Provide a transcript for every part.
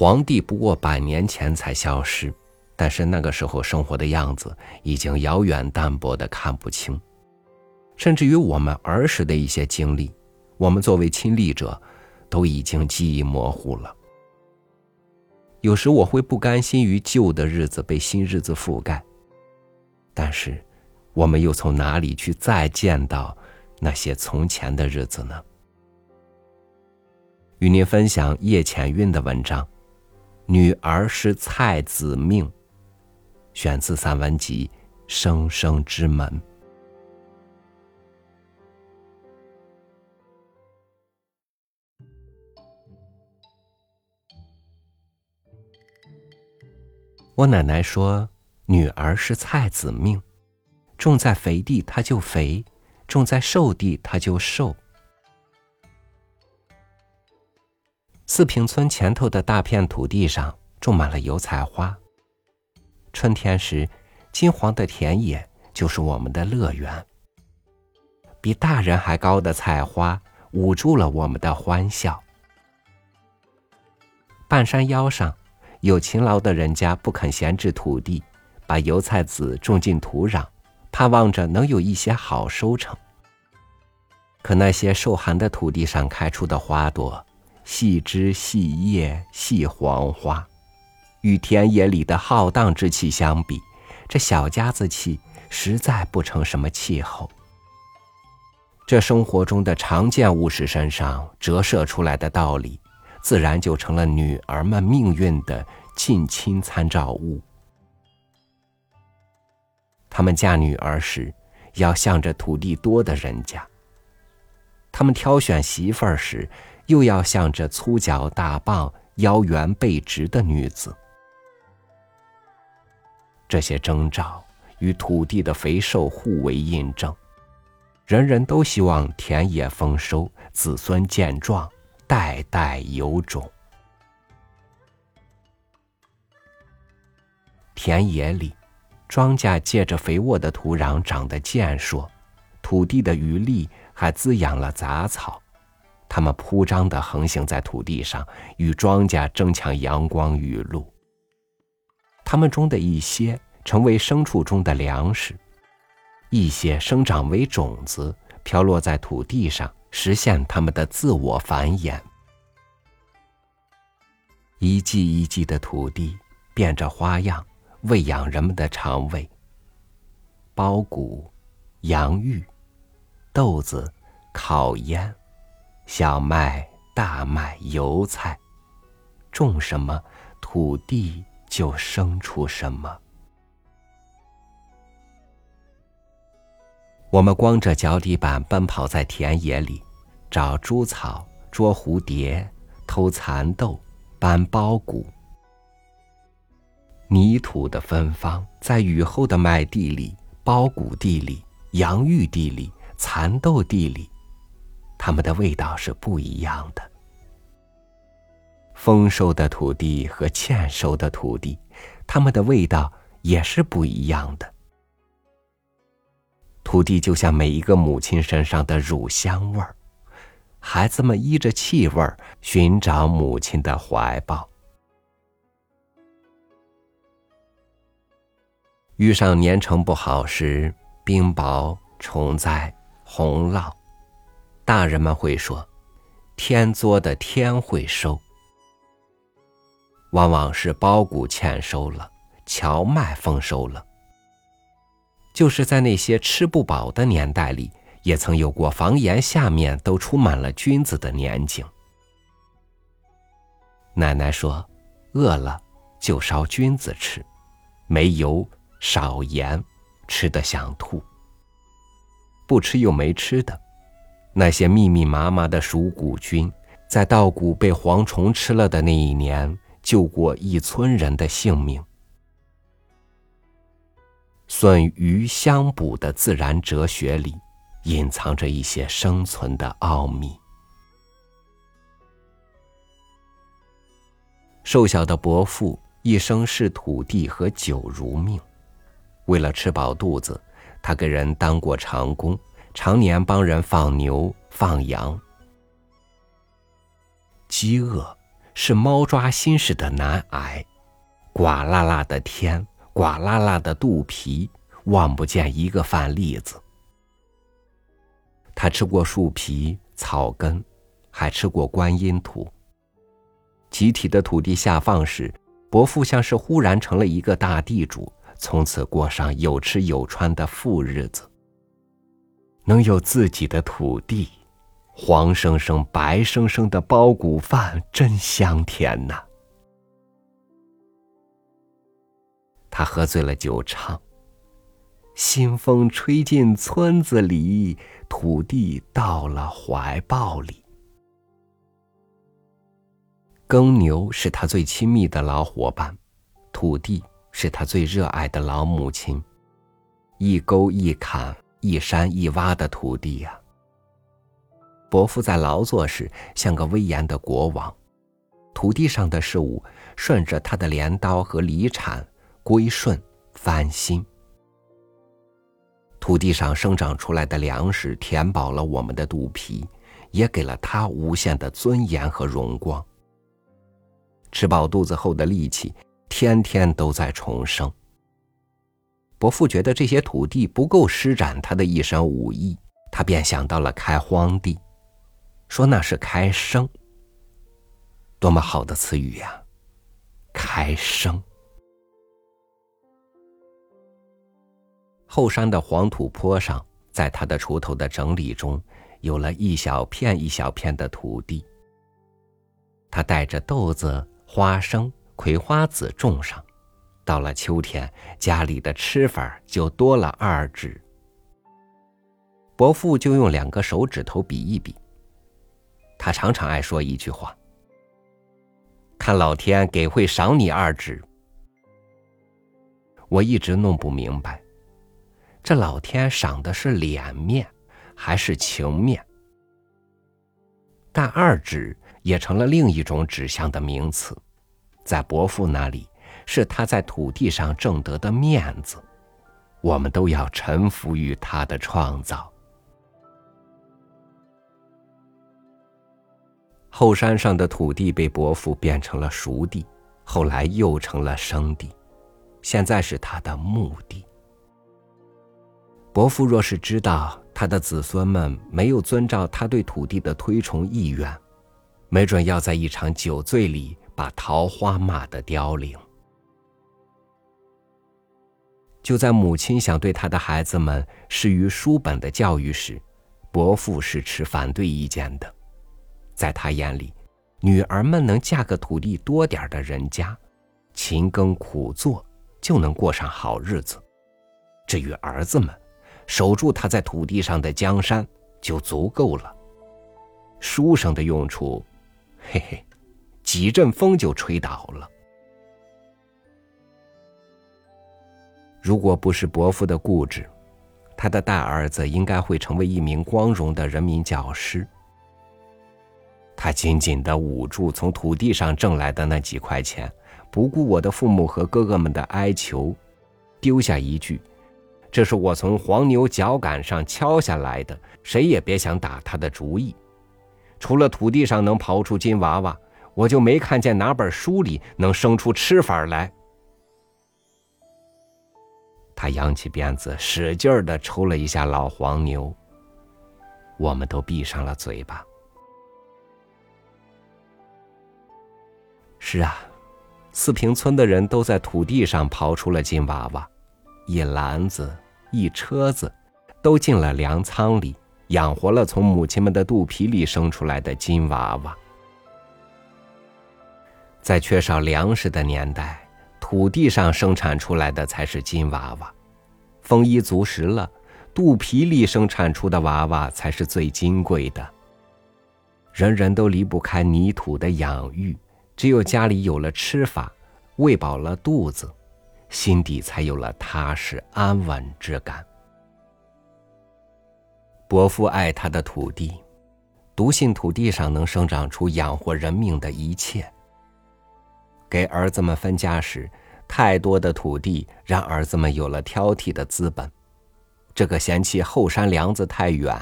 皇帝不过百年前才消失，但是那个时候生活的样子已经遥远淡薄的看不清，甚至于我们儿时的一些经历，我们作为亲历者，都已经记忆模糊了。有时我会不甘心于旧的日子被新日子覆盖，但是，我们又从哪里去再见到那些从前的日子呢？与您分享叶浅韵的文章《女儿是菜子命》，选自散文集《生生之门》。我奶奶说：“女儿是菜子命，种在肥地她就肥，种在瘦地她就瘦。”四平村前头的大片土地上种满了油菜花。春天时，金黄的田野就是我们的乐园。比大人还高的菜花捂住了我们的欢笑。半山腰上。有勤劳的人家不肯闲置土地，把油菜籽种进土壤，盼望着能有一些好收成。可那些受寒的土地上开出的花朵，细枝细叶细黄花，与田野里的浩荡之气相比，这小家子气实在不成什么气候。这生活中的常见物事身上折射出来的道理。自然就成了女儿们命运的近亲参照物。他们嫁女儿时，要向着土地多的人家；他们挑选媳妇儿时，又要向着粗脚大棒、腰圆背直的女子。这些征兆与土地的肥瘦互为印证，人人都希望田野丰收，子孙健壮。代代有种。田野里，庄稼借着肥沃的土壤长得健硕，土地的余力还滋养了杂草，它们铺张的横行在土地上，与庄稼争抢阳光雨露。它们中的一些成为牲畜中的粮食，一些生长为种子，飘落在土地上。实现他们的自我繁衍。一季一季的土地变着花样喂养人们的肠胃。苞谷、洋芋、豆子、烤烟、小麦、大麦、油菜，种什么，土地就生出什么。我们光着脚底板奔跑在田野里，找猪草、捉蝴蝶、偷蚕豆、搬苞谷。泥土的芬芳，在雨后的麦地里、苞谷地里、洋芋地里、蚕豆地里，它们的味道是不一样的。丰收的土地和欠收的土地，它们的味道也是不一样的。土地就像每一个母亲身上的乳香味儿，孩子们依着气味儿寻找母亲的怀抱。遇上年成不好时，冰雹、虫灾、洪涝，大人们会说：“天作的天会收。”往往是苞谷欠收了，荞麦丰收了。就是在那些吃不饱的年代里，也曾有过房檐下面都出满了菌子的年景。奶奶说：“饿了就烧菌子吃，没油少盐，吃得想吐。不吃又没吃的，那些密密麻麻的鼠谷菌，在稻谷被蝗虫吃了的那一年，救过一村人的性命。”损鱼相补的自然哲学里，隐藏着一些生存的奥秘。瘦小的伯父一生视土地和酒如命，为了吃饱肚子，他给人当过长工，常年帮人放牛放羊。饥饿是猫抓心似的难挨，刮辣辣的天，刮辣辣的肚皮，望不见一个饭粒子。他吃过树皮、草根，还吃过观音土。集体的土地下放时，伯父像是忽然成了一个大地主，从此过上有吃有穿的富日子。能有自己的土地。黄生生、白生生的包谷饭真香甜呐！他喝醉了酒唱：“新风吹进村子里，土地到了怀抱里。”耕牛是他最亲密的老伙伴，土地是他最热爱的老母亲。一沟一坎，一山一洼的土地呀。伯父在劳作时像个威严的国王，土地上的事物顺着他的镰刀和犁铲归顺翻新。土地上生长出来的粮食填饱了我们的肚皮，也给了他无限的尊严和荣光。吃饱肚子后的力气，天天都在重生。伯父觉得这些土地不够施展他的一身武艺，他便想到了开荒地。说那是开生，多么好的词语呀！开生。后山的黄土坡上，在他的锄头的整理中，有了一小片一小片的土地。他带着豆子、花生、葵花籽种上，到了秋天，家里的吃法就多了二指。伯父就用两个手指头比一比。他常常爱说一句话：“看老天给会赏你二指。”我一直弄不明白，这老天赏的是脸面还是情面？但二指也成了另一种指向的名词，在伯父那里是他在土地上挣得的面子，我们都要臣服于他的创造。后山上的土地被伯父变成了熟地，后来又成了生地，现在是他的墓地。伯父若是知道他的子孙们没有遵照他对土地的推崇意愿，没准要在一场酒醉里把桃花骂得凋零。就在母亲想对他的孩子们施于书本的教育时，伯父是持反对意见的。在他眼里，女儿们能嫁个土地多点的人家，勤耕苦作就能过上好日子；至于儿子们，守住他在土地上的江山就足够了。书生的用处，嘿嘿，几阵风就吹倒了。如果不是伯父的固执，他的大儿子应该会成为一名光荣的人民教师。他紧紧地捂住从土地上挣来的那几块钱，不顾我的父母和哥哥们的哀求，丢下一句：“这是我从黄牛脚杆上敲下来的，谁也别想打他的主意。除了土地上能刨出金娃娃，我就没看见哪本书里能生出吃法来。”他扬起鞭子，使劲儿地抽了一下老黄牛。我们都闭上了嘴巴。是啊，四平村的人都在土地上刨出了金娃娃，一篮子、一车子，都进了粮仓里，养活了从母亲们的肚皮里生出来的金娃娃。在缺少粮食的年代，土地上生产出来的才是金娃娃；丰衣足食了，肚皮里生产出的娃娃才是最金贵的。人人都离不开泥土的养育。只有家里有了吃法，喂饱了肚子，心底才有了踏实安稳之感。伯父爱他的土地，笃信土地上能生长出养活人命的一切。给儿子们分家时，太多的土地让儿子们有了挑剔的资本。这个嫌弃后山梁子太远，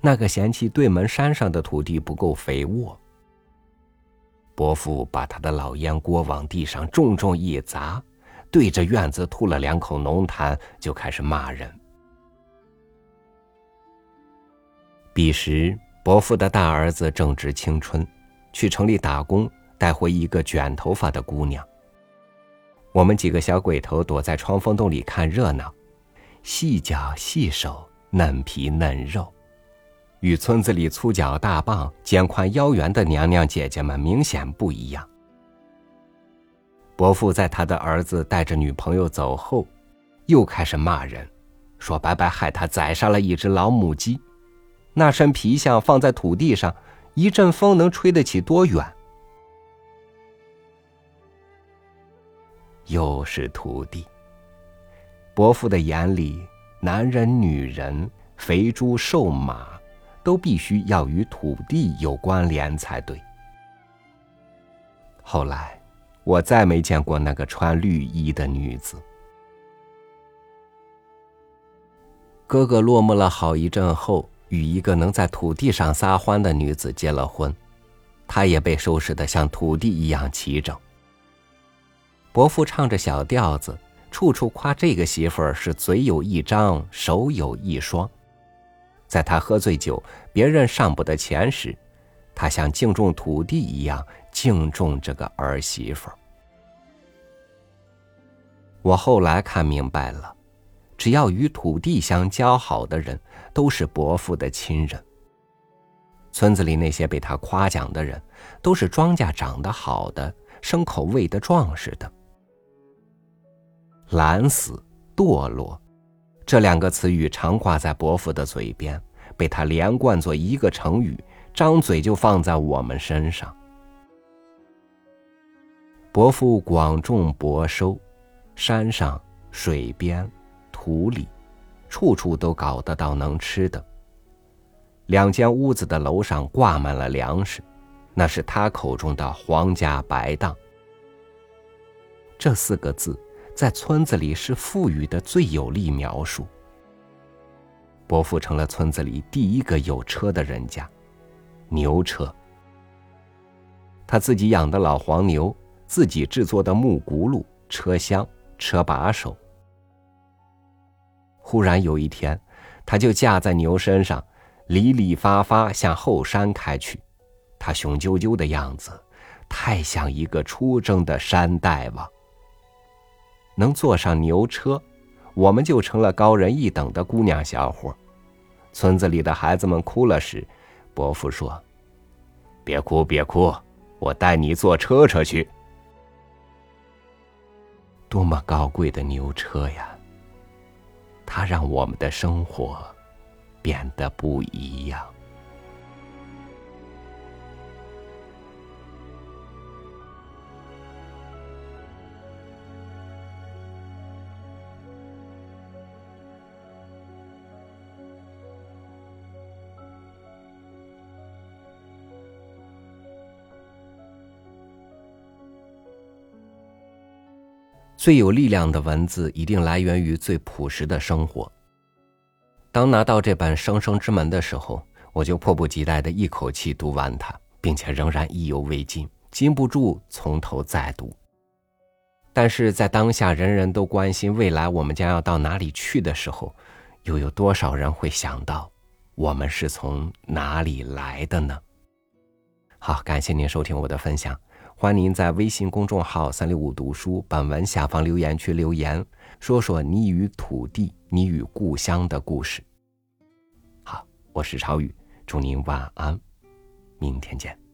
那个嫌弃对门山上的土地不够肥沃。伯父把他的老烟锅往地上重重一砸，对着院子吐了两口浓痰，就开始骂人。彼时，伯父的大儿子正值青春，去城里打工，带回一个卷头发的姑娘。我们几个小鬼头躲在窗缝洞里看热闹，细脚细手，嫩皮嫩肉，与村子里粗脚大棒、肩宽腰圆的娘娘姐姐们明显不一样。伯父在他的儿子带着女朋友走后，又开始骂人，说白白害他宰杀了一只老母鸡。那身皮相放在土地上，一阵风能吹得起多远？又是土地。伯父的眼里，男人、女人、肥猪、瘦马，都必须要与土地有关联才对。后来，我再没见过那个穿绿衣的女子。哥哥落寞了好一阵后。与一个能在土地上撒欢的女子结了婚，他也被收拾得像土地一样齐整。伯父唱着小调子，处处夸这个媳妇儿是嘴有一张，手有一双。在他喝醉酒，别人上不得前时，他像敬重土地一样敬重这个儿媳妇儿。我后来看明白了。只要与土地相交好的人，都是伯父的亲人。村子里那些被他夸奖的人，都是庄稼长得好的、牲口喂得壮实的。懒死、堕落，这两个词语常挂在伯父的嘴边，被他连贯作一个成语，张嘴就放在我们身上。伯父广种薄收，山上、水边。土里，处处都搞得到能吃的。两间屋子的楼上挂满了粮食，那是他口中的皇家白当。这四个字在村子里是富裕的最有力描述。伯父成了村子里第一个有车的人家，牛车。他自己养的老黄牛，自己制作的木轱辘、车厢、车把手。忽然有一天，他就架在牛身上，里里发发向后山开去。他雄赳赳的样子，太像一个出征的山大王。能坐上牛车，我们就成了高人一等的姑娘小伙。村子里的孩子们哭了时，伯父说：“别哭，别哭，我带你坐车车去。”多么高贵的牛车呀！它让我们的生活变得不一样。最有力量的文字，一定来源于最朴实的生活。当拿到这本《生生之门》的时候，我就迫不及待的一口气读完它，并且仍然意犹未尽，禁不住从头再读。但是在当下人人都关心未来我们将要到哪里去的时候，又有多少人会想到我们是从哪里来的呢？好，感谢您收听我的分享。欢迎您在微信公众号“三六五读书”本文下方留言区留言，说说你与土地、你与故乡的故事。好，我是超宇，祝您晚安，明天见。